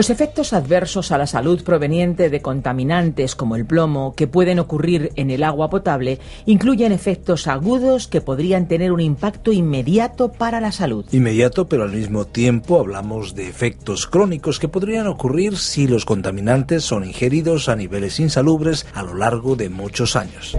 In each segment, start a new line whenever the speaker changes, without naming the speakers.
Los efectos adversos a la salud provenientes de contaminantes como el plomo que pueden ocurrir en el agua potable incluyen efectos agudos que podrían tener un impacto inmediato para la salud.
Inmediato, pero al mismo tiempo hablamos de efectos crónicos que podrían ocurrir si los contaminantes son ingeridos a niveles insalubres a lo largo de muchos años.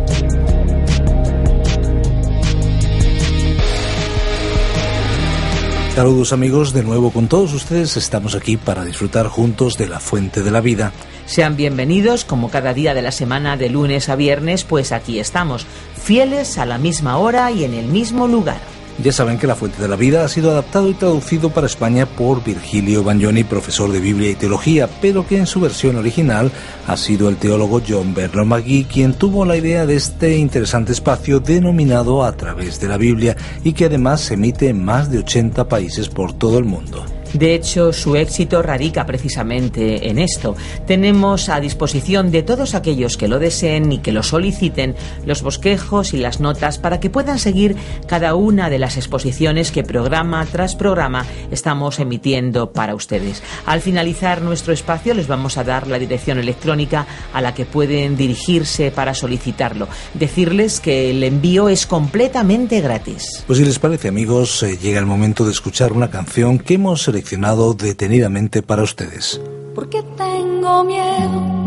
Saludos amigos, de nuevo con todos ustedes estamos aquí para disfrutar juntos de la fuente de la vida.
Sean bienvenidos como cada día de la semana de lunes a viernes, pues aquí estamos, fieles a la misma hora y en el mismo lugar.
Ya saben que La Fuente de la Vida ha sido adaptado y traducido para España por Virgilio Bagnoni, profesor de Biblia y Teología, pero que en su versión original ha sido el teólogo John Bernard McGee quien tuvo la idea de este interesante espacio denominado A través de la Biblia y que además se emite en más de 80 países por todo el mundo.
De hecho, su éxito radica precisamente en esto. Tenemos a disposición de todos aquellos que lo deseen y que lo soliciten los bosquejos y las notas para que puedan seguir cada una de las exposiciones que programa tras programa estamos emitiendo para ustedes. Al finalizar nuestro espacio les vamos a dar la dirección electrónica a la que pueden dirigirse para solicitarlo. Decirles que el envío es completamente gratis.
Pues si les parece amigos, eh, llega el momento de escuchar una canción que hemos seleccionado detenidamente para ustedes.
Porque tengo miedo.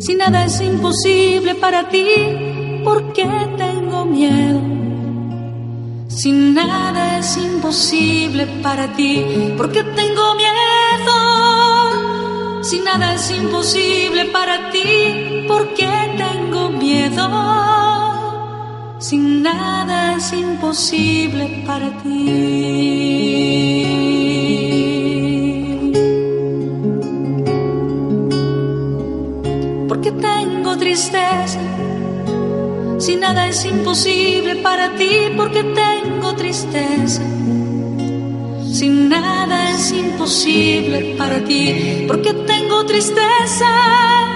Si nada es imposible para ti, ¿por qué tengo miedo? Si nada es imposible para ti, ¿por qué tengo miedo? Si nada es imposible para ti, ¿por qué tengo miedo? Si nada es imposible para ti. tengo tristeza. Si nada es imposible para ti, porque tengo tristeza. Si nada es imposible para ti, porque tengo tristeza.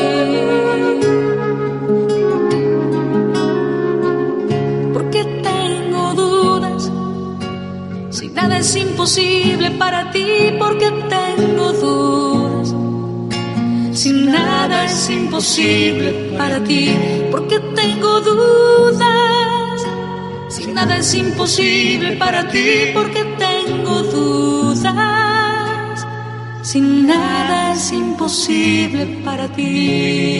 Es imposible para ti, porque tengo dudas. Si nada es imposible para ti, porque tengo dudas. Si nada es imposible para ti, porque tengo dudas sin nada es imposible para ti.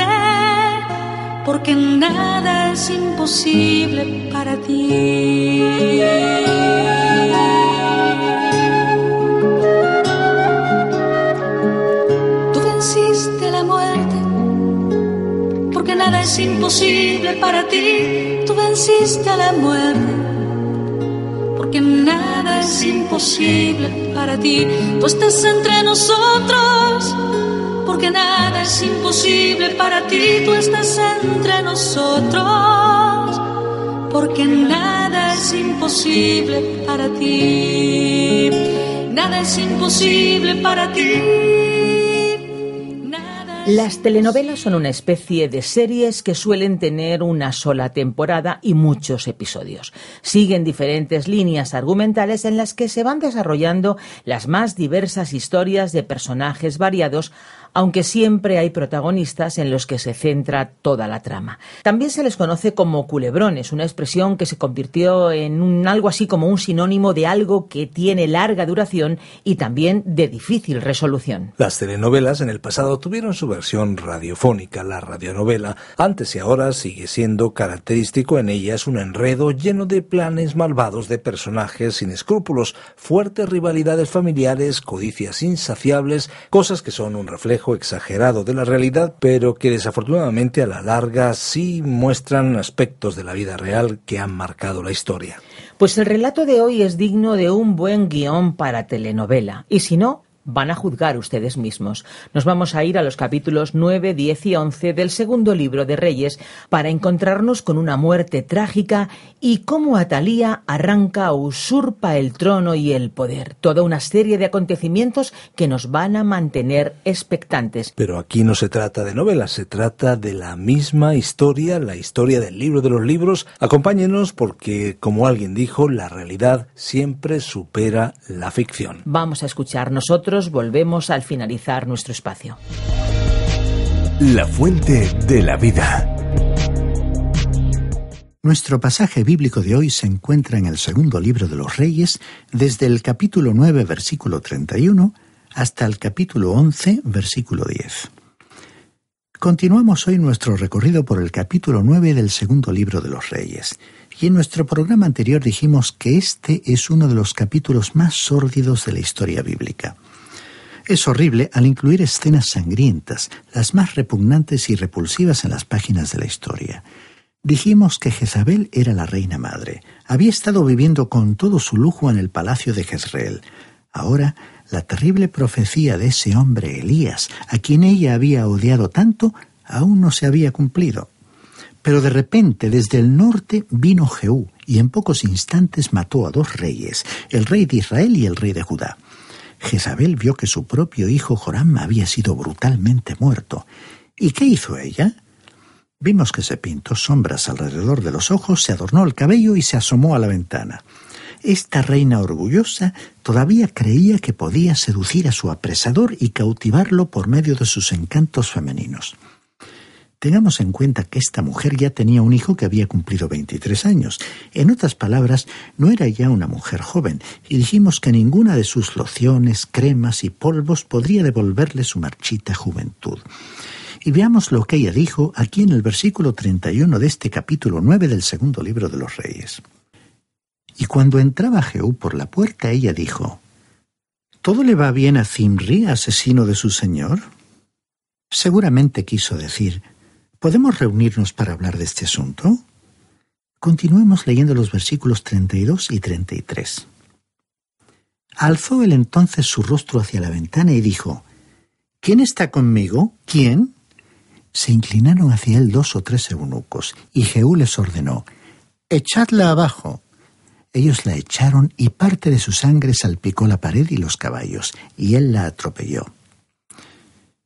porque nada es imposible para ti. Tú venciste a la muerte, porque nada es imposible para ti. Tú venciste a la muerte, porque nada es imposible para ti. Tú estás entre nosotros porque nada es imposible para ti, tú estás entre nosotros. Porque nada es imposible para ti. Nada es imposible para ti.
Las telenovelas son una especie de series que suelen tener una sola temporada y muchos episodios. Siguen diferentes líneas argumentales en las que se van desarrollando las más diversas historias de personajes variados aunque siempre hay protagonistas en los que se centra toda la trama. También se les conoce como culebrones, una expresión que se convirtió en un, algo así como un sinónimo de algo que tiene larga duración y también de difícil resolución.
Las telenovelas en el pasado tuvieron su versión radiofónica, la radionovela. Antes y ahora sigue siendo característico en ellas un enredo lleno de planes malvados de personajes sin escrúpulos, fuertes rivalidades familiares, codicias insaciables, cosas que son un reflejo exagerado de la realidad, pero que desafortunadamente a la larga sí muestran aspectos de la vida real que han marcado la historia.
Pues el relato de hoy es digno de un buen guion para telenovela, y si no, van a juzgar ustedes mismos. Nos vamos a ir a los capítulos 9, 10 y 11 del segundo libro de Reyes para encontrarnos con una muerte trágica y cómo Atalía arranca o usurpa el trono y el poder. Toda una serie de acontecimientos que nos van a mantener expectantes.
Pero aquí no se trata de novelas, se trata de la misma historia, la historia del libro de los libros. Acompáñenos porque, como alguien dijo, la realidad siempre supera la ficción.
Vamos a escuchar nosotros volvemos al finalizar nuestro espacio.
La fuente de la vida.
Nuestro pasaje bíblico de hoy se encuentra en el segundo libro de los Reyes, desde el capítulo 9, versículo 31, hasta el capítulo 11, versículo 10. Continuamos hoy nuestro recorrido por el capítulo 9 del segundo libro de los Reyes. Y en nuestro programa anterior dijimos que este es uno de los capítulos más sórdidos de la historia bíblica. Es horrible al incluir escenas sangrientas, las más repugnantes y repulsivas en las páginas de la historia. Dijimos que Jezabel era la reina madre. Había estado viviendo con todo su lujo en el palacio de Jezreel. Ahora, la terrible profecía de ese hombre Elías, a quien ella había odiado tanto, aún no se había cumplido. Pero de repente, desde el norte vino Jehú, y en pocos instantes mató a dos reyes, el rey de Israel y el rey de Judá. Jezabel vio que su propio hijo Joram había sido brutalmente muerto. ¿Y qué hizo ella? Vimos que se pintó sombras alrededor de los ojos, se adornó el cabello y se asomó a la ventana. Esta reina orgullosa todavía creía que podía seducir a su apresador y cautivarlo por medio de sus encantos femeninos. Tengamos en cuenta que esta mujer ya tenía un hijo que había cumplido 23 años. En otras palabras, no era ya una mujer joven, y dijimos que ninguna de sus lociones, cremas y polvos podría devolverle su marchita juventud. Y veamos lo que ella dijo aquí en el versículo 31 de este capítulo 9 del segundo libro de los Reyes. Y cuando entraba Jehú por la puerta, ella dijo, ¿Todo le va bien a Zimri, asesino de su señor? Seguramente quiso decir, ¿Podemos reunirnos para hablar de este asunto? Continuemos leyendo los versículos 32 y 33. Alzó él entonces su rostro hacia la ventana y dijo, ¿Quién está conmigo? ¿Quién? Se inclinaron hacia él dos o tres eunucos, y Jehú les ordenó, Echadla abajo. Ellos la echaron y parte de su sangre salpicó la pared y los caballos, y él la atropelló.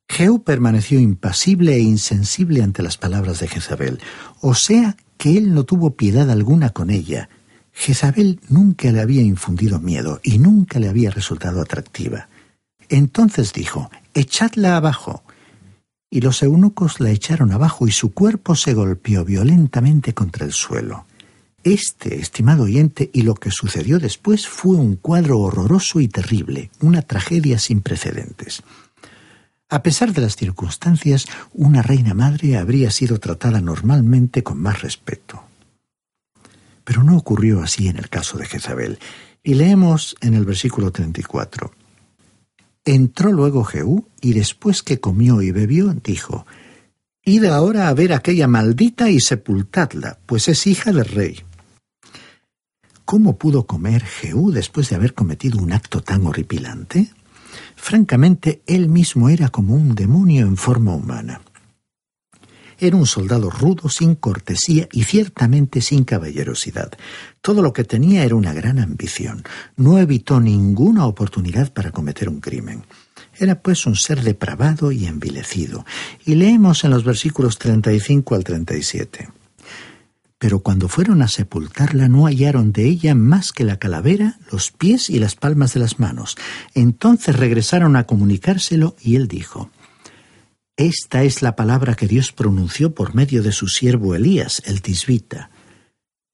Jehú permaneció impasible e insensible ante las palabras de Jezabel, o sea que él no tuvo piedad alguna con ella. Jezabel nunca le había infundido miedo y nunca le había resultado atractiva. Entonces dijo, Echadla abajo. Y los eunucos la echaron abajo y su cuerpo se golpeó violentamente contra el suelo. Este, estimado oyente, y lo que sucedió después fue un cuadro horroroso y terrible, una tragedia sin precedentes. A pesar de las circunstancias, una reina madre habría sido tratada normalmente con más respeto. Pero no ocurrió así en el caso de Jezabel, y leemos en el versículo 34. Entró luego Jehú, y después que comió y bebió, dijo, Id ahora a ver a aquella maldita y sepultadla, pues es hija del rey. ¿Cómo pudo comer Jehú después de haber cometido un acto tan horripilante? Francamente, él mismo era como un demonio en forma humana. Era un soldado rudo, sin cortesía y ciertamente sin caballerosidad. Todo lo que tenía era una gran ambición. No evitó ninguna oportunidad para cometer un crimen. Era pues un ser depravado y envilecido. Y leemos en los versículos 35 al 37 pero cuando fueron a sepultarla no hallaron de ella más que la calavera, los pies y las palmas de las manos. Entonces regresaron a comunicárselo y él dijo, Esta es la palabra que Dios pronunció por medio de su siervo Elías, el tisbita.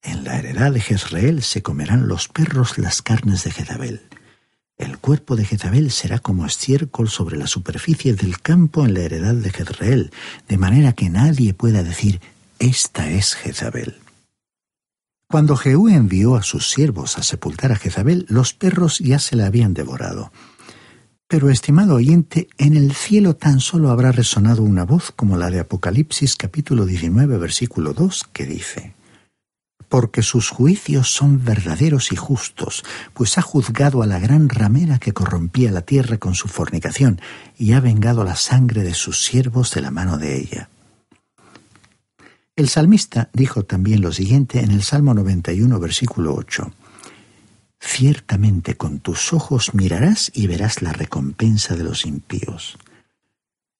En la heredad de Jezreel se comerán los perros las carnes de Jezabel. El cuerpo de Jezabel será como estiércol sobre la superficie del campo en la heredad de Jezreel, de manera que nadie pueda decir, esta es Jezabel. Cuando Jehú envió a sus siervos a sepultar a Jezabel, los perros ya se la habían devorado. Pero, estimado oyente, en el cielo tan solo habrá resonado una voz como la de Apocalipsis capítulo 19 versículo 2 que dice, Porque sus juicios son verdaderos y justos, pues ha juzgado a la gran ramera que corrompía la tierra con su fornicación, y ha vengado la sangre de sus siervos de la mano de ella. El salmista dijo también lo siguiente en el Salmo 91, versículo 8. Ciertamente con tus ojos mirarás y verás la recompensa de los impíos.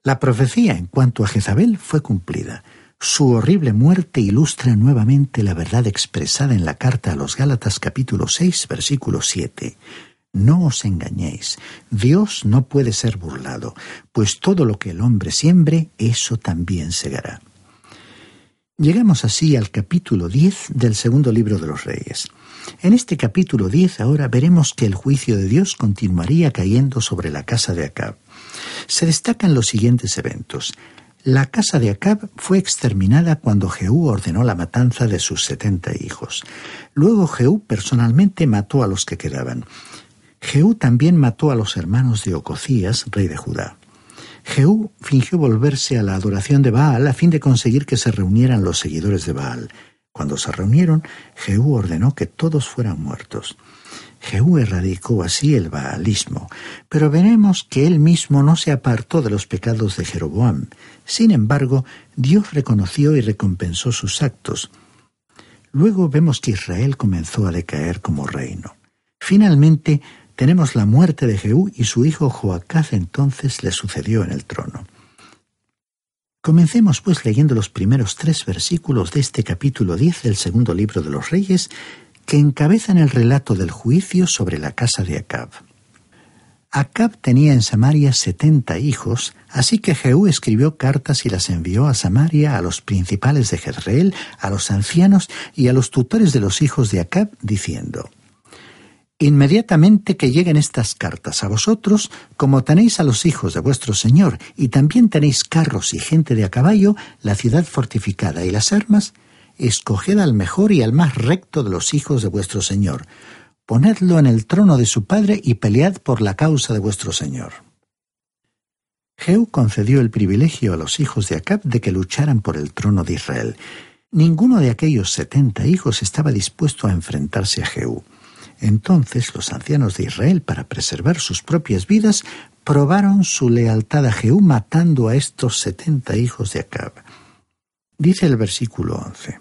La profecía en cuanto a Jezabel fue cumplida. Su horrible muerte ilustra nuevamente la verdad expresada en la carta a los Gálatas capítulo 6, versículo 7. No os engañéis, Dios no puede ser burlado, pues todo lo que el hombre siembre, eso también segará. Llegamos así al capítulo 10 del segundo libro de los Reyes. En este capítulo 10 ahora veremos que el juicio de Dios continuaría cayendo sobre la casa de Acab. Se destacan los siguientes eventos. La casa de Acab fue exterminada cuando Jehú ordenó la matanza de sus setenta hijos. Luego Jehú personalmente mató a los que quedaban. Jehú también mató a los hermanos de Ococías, rey de Judá. Jehú fingió volverse a la adoración de Baal a fin de conseguir que se reunieran los seguidores de Baal. Cuando se reunieron, Jehú ordenó que todos fueran muertos. Jehú erradicó así el baalismo, pero veremos que él mismo no se apartó de los pecados de Jeroboam. Sin embargo, Dios reconoció y recompensó sus actos. Luego vemos que Israel comenzó a decaer como reino. Finalmente, tenemos la muerte de Jehú y su hijo Joacaz entonces le sucedió en el trono. Comencemos pues leyendo los primeros tres versículos de este capítulo 10 del segundo libro de los Reyes, que encabezan el relato del juicio sobre la casa de Acab. Acab tenía en Samaria setenta hijos, así que Jehú escribió cartas y las envió a Samaria a los principales de Jezreel, a los ancianos y a los tutores de los hijos de Acab, diciendo, Inmediatamente que lleguen estas cartas a vosotros, como tenéis a los hijos de vuestro Señor, y también tenéis carros y gente de a caballo, la ciudad fortificada y las armas, escoged al mejor y al más recto de los hijos de vuestro Señor, ponedlo en el trono de su padre y pelead por la causa de vuestro Señor. Jehú concedió el privilegio a los hijos de Acab de que lucharan por el trono de Israel. Ninguno de aquellos setenta hijos estaba dispuesto a enfrentarse a Jehú. Entonces los ancianos de Israel, para preservar sus propias vidas, probaron su lealtad a Jehú matando a estos setenta hijos de Acab. Dice el versículo once.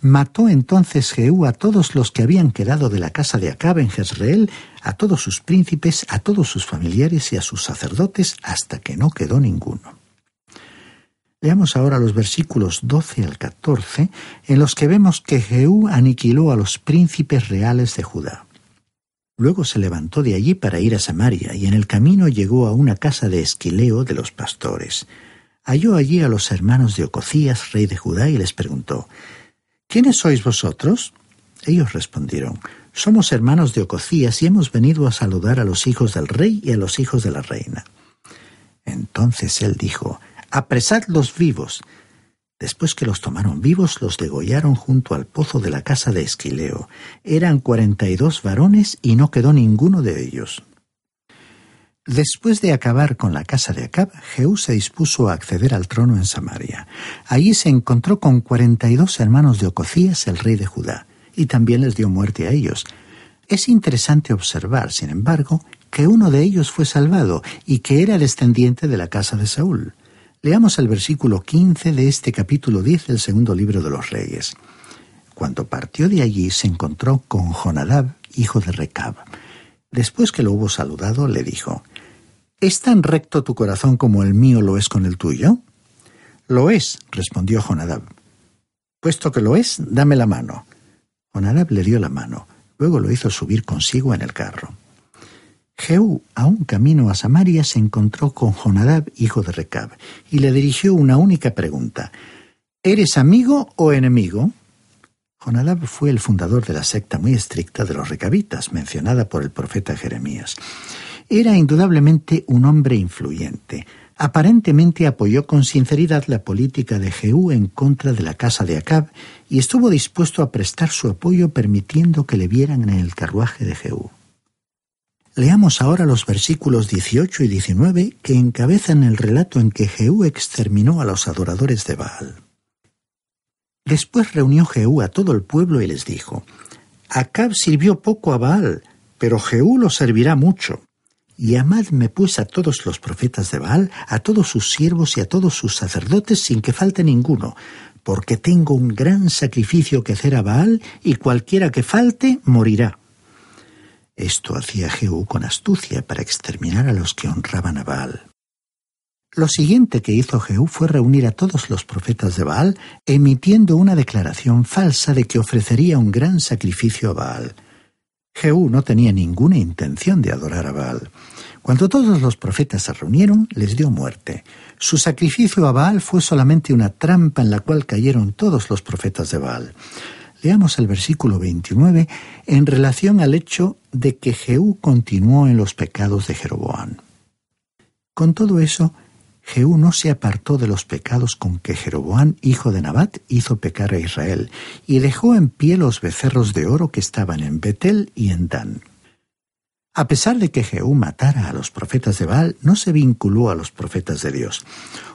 Mató entonces Jehú a todos los que habían quedado de la casa de Acab en Jezreel, a todos sus príncipes, a todos sus familiares y a sus sacerdotes, hasta que no quedó ninguno. Leamos ahora los versículos 12 al 14, en los que vemos que Jehú aniquiló a los príncipes reales de Judá. Luego se levantó de allí para ir a Samaria, y en el camino llegó a una casa de Esquileo de los pastores. Halló allí a los hermanos de Ococías, rey de Judá, y les preguntó, ¿Quiénes sois vosotros? Ellos respondieron, Somos hermanos de Ococías y hemos venido a saludar a los hijos del rey y a los hijos de la reina. Entonces él dijo, apresadlos vivos. Después que los tomaron vivos, los degollaron junto al pozo de la casa de Esquileo. Eran cuarenta y dos varones y no quedó ninguno de ellos. Después de acabar con la casa de Acab, Jehú se dispuso a acceder al trono en Samaria. Allí se encontró con cuarenta y dos hermanos de Ococías, el rey de Judá, y también les dio muerte a ellos. Es interesante observar, sin embargo, que uno de ellos fue salvado y que era descendiente de la casa de Saúl. Leamos el versículo 15 de este capítulo 10 del segundo libro de los Reyes. Cuando partió de allí se encontró con Jonadab, hijo de Recab. Después que lo hubo saludado, le dijo, ¿Es tan recto tu corazón como el mío lo es con el tuyo? Lo es, respondió Jonadab. Puesto que lo es, dame la mano. Jonadab le dio la mano, luego lo hizo subir consigo en el carro. Jehú, a un camino a Samaria, se encontró con Jonadab, hijo de Recab, y le dirigió una única pregunta. ¿Eres amigo o enemigo? Jonadab fue el fundador de la secta muy estricta de los recabitas, mencionada por el profeta Jeremías. Era indudablemente un hombre influyente. Aparentemente apoyó con sinceridad la política de Jehú en contra de la casa de Acab y estuvo dispuesto a prestar su apoyo permitiendo que le vieran en el carruaje de Jehú. Leamos ahora los versículos 18 y 19 que encabezan el relato en que Jehú exterminó a los adoradores de Baal. Después reunió Jehú a todo el pueblo y les dijo, Acab sirvió poco a Baal, pero Jehú lo servirá mucho. Y amadme pues a todos los profetas de Baal, a todos sus siervos y a todos sus sacerdotes sin que falte ninguno, porque tengo un gran sacrificio que hacer a Baal, y cualquiera que falte morirá. Esto hacía Jehú con astucia para exterminar a los que honraban a Baal. Lo siguiente que hizo Jehú fue reunir a todos los profetas de Baal, emitiendo una declaración falsa de que ofrecería un gran sacrificio a Baal. Jehú no tenía ninguna intención de adorar a Baal. Cuando todos los profetas se reunieron, les dio muerte. Su sacrificio a Baal fue solamente una trampa en la cual cayeron todos los profetas de Baal. Leamos el versículo 29 en relación al hecho de que Jehú continuó en los pecados de Jeroboam. Con todo eso, Jehú no se apartó de los pecados con que Jeroboam, hijo de Nabat, hizo pecar a Israel, y dejó en pie los becerros de oro que estaban en Betel y en Dan. A pesar de que Jehú matara a los profetas de Baal, no se vinculó a los profetas de Dios.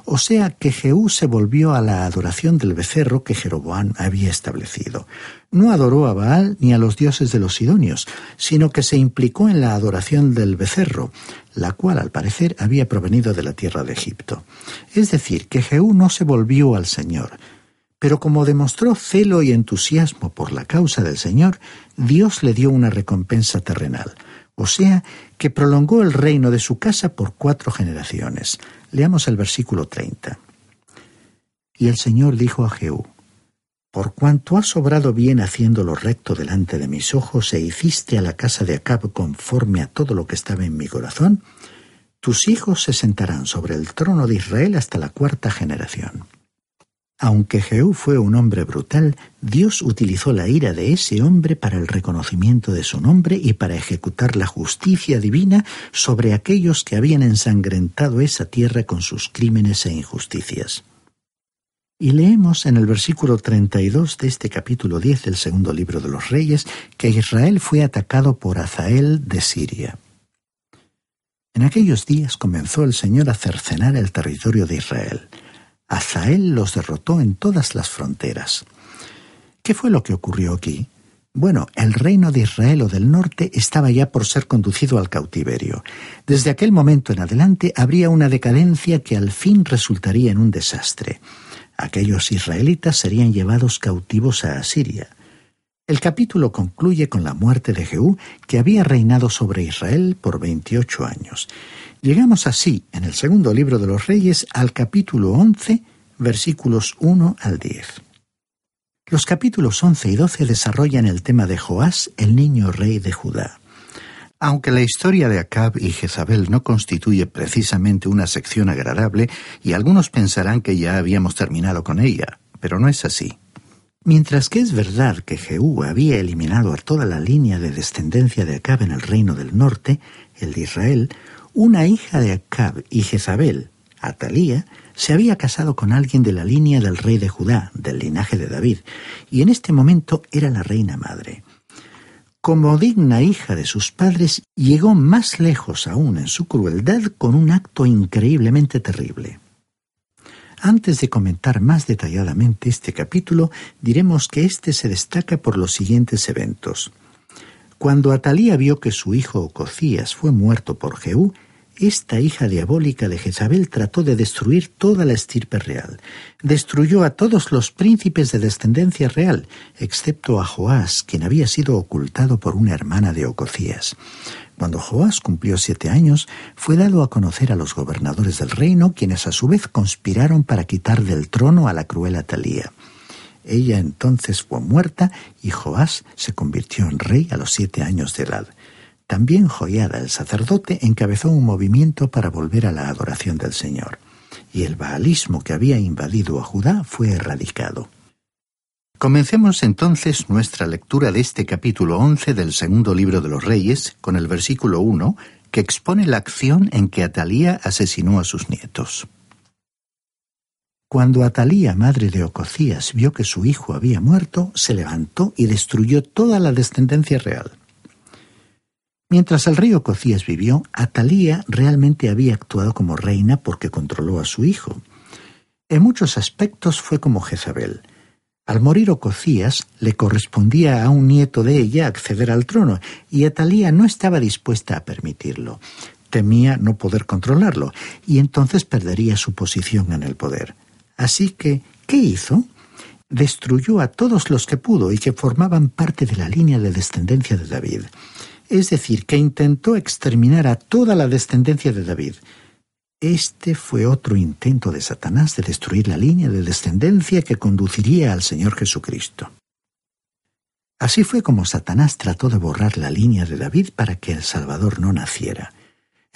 O sea que Jehú se volvió a la adoración del becerro que Jeroboam había establecido. No adoró a Baal ni a los dioses de los sidonios, sino que se implicó en la adoración del becerro, la cual al parecer había provenido de la tierra de Egipto. Es decir, que Jehú no se volvió al Señor, pero como demostró celo y entusiasmo por la causa del Señor, Dios le dio una recompensa terrenal o sea, que prolongó el reino de su casa por cuatro generaciones. Leamos el versículo 30. Y el Señor dijo a Jehú, Por cuanto has obrado bien haciendo lo recto delante de mis ojos e hiciste a la casa de Acab conforme a todo lo que estaba en mi corazón, tus hijos se sentarán sobre el trono de Israel hasta la cuarta generación. Aunque Jehú fue un hombre brutal, Dios utilizó la ira de ese hombre para el reconocimiento de su nombre y para ejecutar la justicia divina sobre aquellos que habían ensangrentado esa tierra con sus crímenes e injusticias. Y leemos en el versículo 32 de este capítulo 10 del segundo libro de los Reyes que Israel fue atacado por Azael de Siria. En aquellos días comenzó el Señor a cercenar el territorio de Israel. Azael los derrotó en todas las fronteras. ¿Qué fue lo que ocurrió aquí? Bueno, el reino de Israel o del norte estaba ya por ser conducido al cautiverio. Desde aquel momento en adelante habría una decadencia que al fin resultaría en un desastre. Aquellos israelitas serían llevados cautivos a Asiria. El capítulo concluye con la muerte de Jehú, que había reinado sobre Israel por veintiocho años. Llegamos así, en el segundo libro de los Reyes, al capítulo 11, versículos 1 al 10. Los capítulos 11 y 12 desarrollan el tema de Joás, el niño rey de Judá. Aunque la historia de Acab y Jezabel no constituye precisamente una sección agradable, y algunos pensarán que ya habíamos terminado con ella, pero no es así. Mientras que es verdad que Jehú había eliminado a toda la línea de descendencia de Acab en el reino del norte, el de Israel, una hija de Acab y Jezabel, Atalía, se había casado con alguien de la línea del rey de Judá, del linaje de David, y en este momento era la reina madre. como digna hija de sus padres, llegó más lejos aún en su crueldad con un acto increíblemente terrible. Antes de comentar más detalladamente este capítulo, diremos que éste se destaca por los siguientes eventos. Cuando Atalía vio que su hijo Ococías fue muerto por Jehú, esta hija diabólica de Jezabel trató de destruir toda la estirpe real. Destruyó a todos los príncipes de descendencia real, excepto a Joás, quien había sido ocultado por una hermana de Ococías. Cuando Joás cumplió siete años, fue dado a conocer a los gobernadores del reino, quienes a su vez conspiraron para quitar del trono a la cruel Atalía. Ella entonces fue muerta y Joás se convirtió en rey a los siete años de edad. También Joiada el sacerdote encabezó un movimiento para volver a la adoración del Señor, y el baalismo que había invadido a Judá fue erradicado. Comencemos entonces nuestra lectura de este capítulo 11 del segundo libro de los Reyes con el versículo 1 que expone la acción en que Atalía asesinó a sus nietos. Cuando Atalía, madre de Ococías, vio que su hijo había muerto, se levantó y destruyó toda la descendencia real. Mientras el rey Ococías vivió, Atalía realmente había actuado como reina porque controló a su hijo. En muchos aspectos fue como Jezabel. Al morir Ococías, le correspondía a un nieto de ella acceder al trono, y Atalía no estaba dispuesta a permitirlo. Temía no poder controlarlo, y entonces perdería su posición en el poder. Así que, ¿qué hizo? Destruyó a todos los que pudo y que formaban parte de la línea de descendencia de David es decir, que intentó exterminar a toda la descendencia de David. Este fue otro intento de Satanás de destruir la línea de descendencia que conduciría al Señor Jesucristo. Así fue como Satanás trató de borrar la línea de David para que el Salvador no naciera.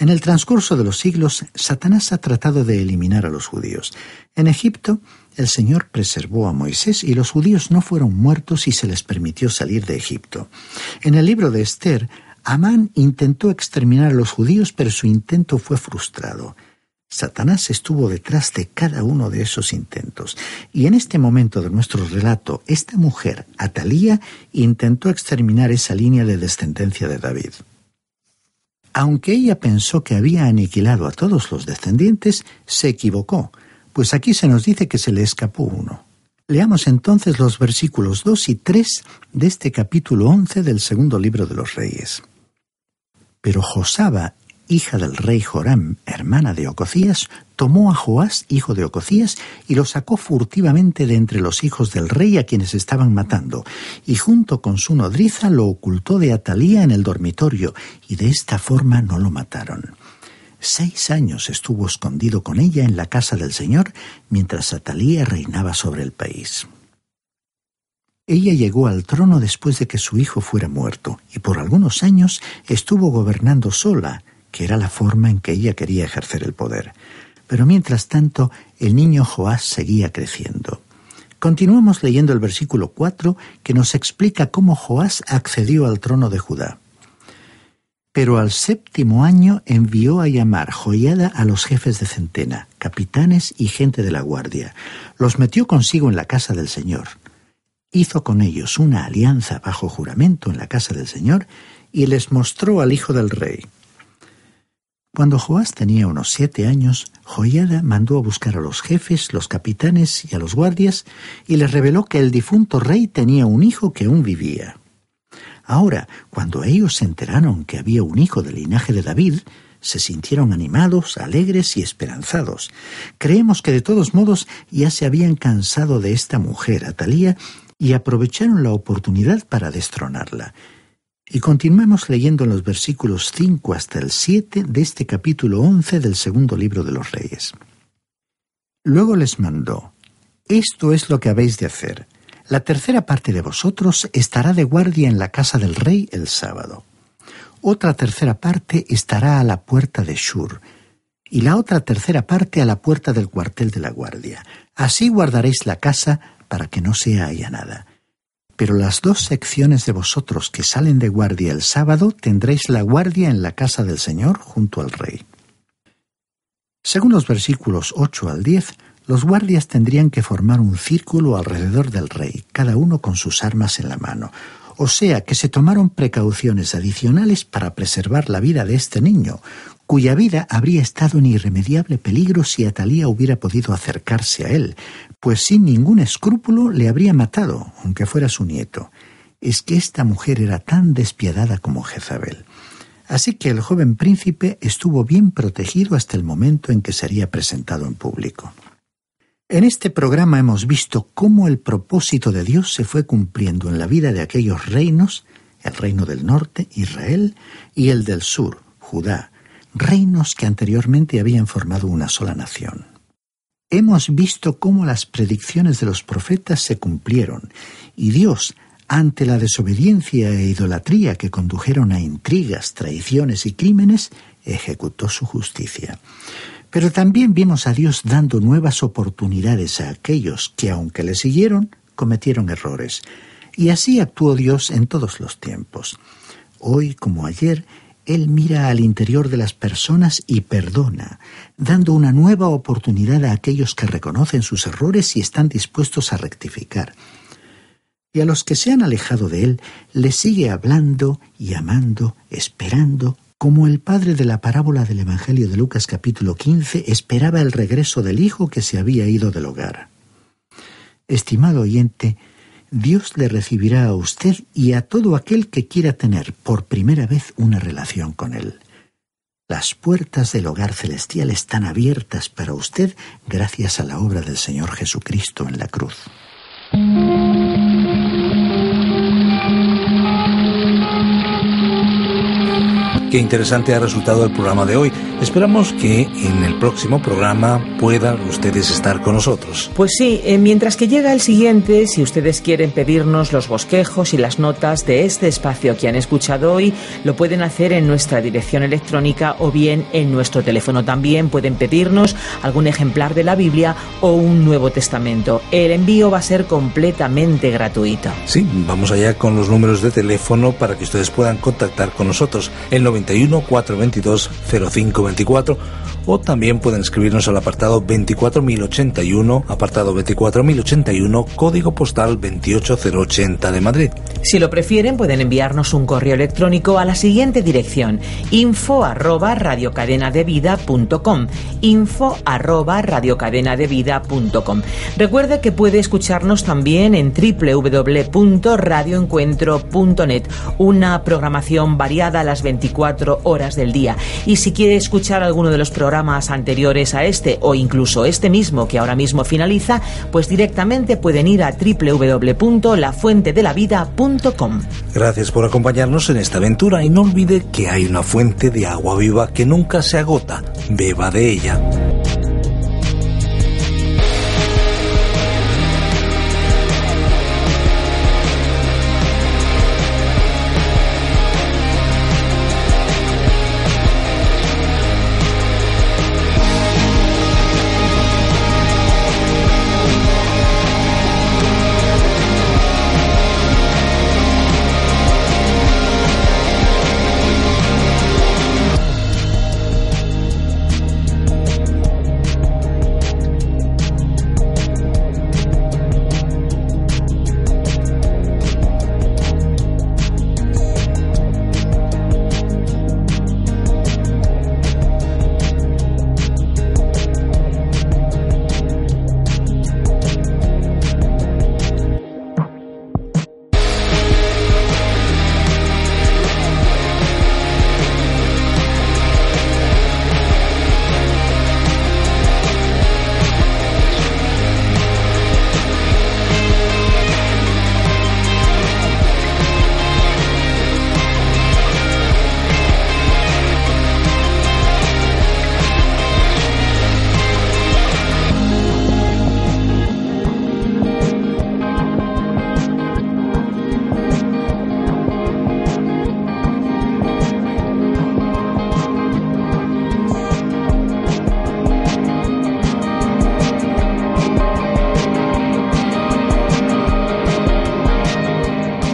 En el transcurso de los siglos, Satanás ha tratado de eliminar a los judíos. En Egipto, el Señor preservó a Moisés y los judíos no fueron muertos y se les permitió salir de Egipto. En el libro de Esther, Amán intentó exterminar a los judíos, pero su intento fue frustrado. Satanás estuvo detrás de cada uno de esos intentos. Y en este momento de nuestro relato, esta mujer, Atalía, intentó exterminar esa línea de descendencia de David. Aunque ella pensó que había aniquilado a todos los descendientes, se equivocó, pues aquí se nos dice que se le escapó uno. Leamos entonces los versículos 2 y 3 de este capítulo 11 del segundo libro de los Reyes. Pero Josaba, hija del rey Joram, hermana de Ococías, tomó a Joás, hijo de Ococías, y lo sacó furtivamente de entre los hijos del rey a quienes estaban matando, y junto con su nodriza lo ocultó de Atalía en el dormitorio, y de esta forma no lo mataron. Seis años estuvo escondido con ella en la casa del Señor, mientras Atalía reinaba sobre el país. Ella llegó al trono después de que su hijo fuera muerto, y por algunos años estuvo gobernando sola, que era la forma en que ella quería ejercer el poder. Pero mientras tanto, el niño Joás seguía creciendo. Continuamos leyendo el versículo 4 que nos explica cómo Joás accedió al trono de Judá. Pero al séptimo año envió a llamar Joiada a los jefes de centena, capitanes y gente de la guardia. Los metió consigo en la casa del Señor. Hizo con ellos una alianza bajo juramento en la casa del Señor y les mostró al hijo del rey. Cuando Joás tenía unos siete años, Joiada mandó a buscar a los jefes, los capitanes y a los guardias, y les reveló que el difunto rey tenía un hijo que aún vivía. Ahora, cuando ellos se enteraron que había un hijo del linaje de David, se sintieron animados, alegres y esperanzados. Creemos que de todos modos ya se habían cansado de esta mujer, Atalía, y aprovecharon la oportunidad para destronarla. Y continuamos leyendo los versículos 5 hasta el 7 de este capítulo 11 del segundo libro de los Reyes. Luego les mandó, Esto es lo que habéis de hacer la tercera parte de vosotros estará de guardia en la casa del rey el sábado. Otra tercera parte estará a la puerta de Shur, y la otra tercera parte a la puerta del cuartel de la guardia. Así guardaréis la casa para que no sea allanada. Pero las dos secciones de vosotros que salen de guardia el sábado tendréis la guardia en la casa del Señor junto al rey. Según los versículos 8 al 10, los guardias tendrían que formar un círculo alrededor del rey, cada uno con sus armas en la mano. O sea que se tomaron precauciones adicionales para preservar la vida de este niño, cuya vida habría estado en irremediable peligro si Atalía hubiera podido acercarse a él, pues sin ningún escrúpulo le habría matado, aunque fuera su nieto. Es que esta mujer era tan despiadada como Jezabel. Así que el joven príncipe estuvo bien protegido hasta el momento en que sería presentado en público. En este programa hemos visto cómo el propósito de Dios se fue cumpliendo en la vida de aquellos reinos, el reino del norte, Israel, y el del sur, Judá, reinos que anteriormente habían formado una sola nación. Hemos visto cómo las predicciones de los profetas se cumplieron, y Dios, ante la desobediencia e idolatría que condujeron a intrigas, traiciones y crímenes, ejecutó su justicia. Pero también vimos a Dios dando nuevas oportunidades a aquellos que, aunque le siguieron, cometieron errores. Y así actuó Dios en todos los tiempos. Hoy como ayer, Él mira al interior de las personas y perdona, dando una nueva oportunidad a aquellos que reconocen sus errores y están dispuestos a rectificar y a los que se han alejado de él le sigue hablando y amando, esperando, como el padre de la parábola del Evangelio de Lucas capítulo 15 esperaba el regreso del hijo que se había ido del hogar. Estimado oyente, Dios le recibirá a usted y a todo aquel que quiera tener por primera vez una relación con Él. Las puertas del hogar celestial están abiertas para usted gracias a la obra del Señor Jesucristo en la cruz.
Qué interesante ha resultado el programa de hoy. Esperamos que en el próximo programa puedan ustedes estar con nosotros.
Pues sí, eh, mientras que llega el siguiente, si ustedes quieren pedirnos los bosquejos y las notas de este espacio que han escuchado hoy, lo pueden hacer en nuestra dirección electrónica o bien en nuestro teléfono. También pueden pedirnos algún ejemplar de la Biblia o un Nuevo Testamento. El envío va a ser completamente gratuito.
Sí, vamos allá con los números de teléfono para que ustedes puedan contactar con nosotros. El 91 422 0524 o también pueden escribirnos al apartado 24081, apartado 24081, código postal 28080 de Madrid.
Si lo prefieren, pueden enviarnos un correo electrónico a la siguiente dirección: info arroba radiocadenadevida.com. Info arroba radiocadenadevida.com. Recuerde que puede escucharnos también en www.radioencuentro.net, una programación variada a las 24 horas del día. Y si quiere escuchar alguno de los programas anteriores a este o incluso este mismo que ahora mismo finaliza, pues directamente pueden ir a www.lafuentedelavida.com.
Gracias por acompañarnos en esta aventura y no olvide que hay una fuente de agua viva que nunca se agota. Beba de ella.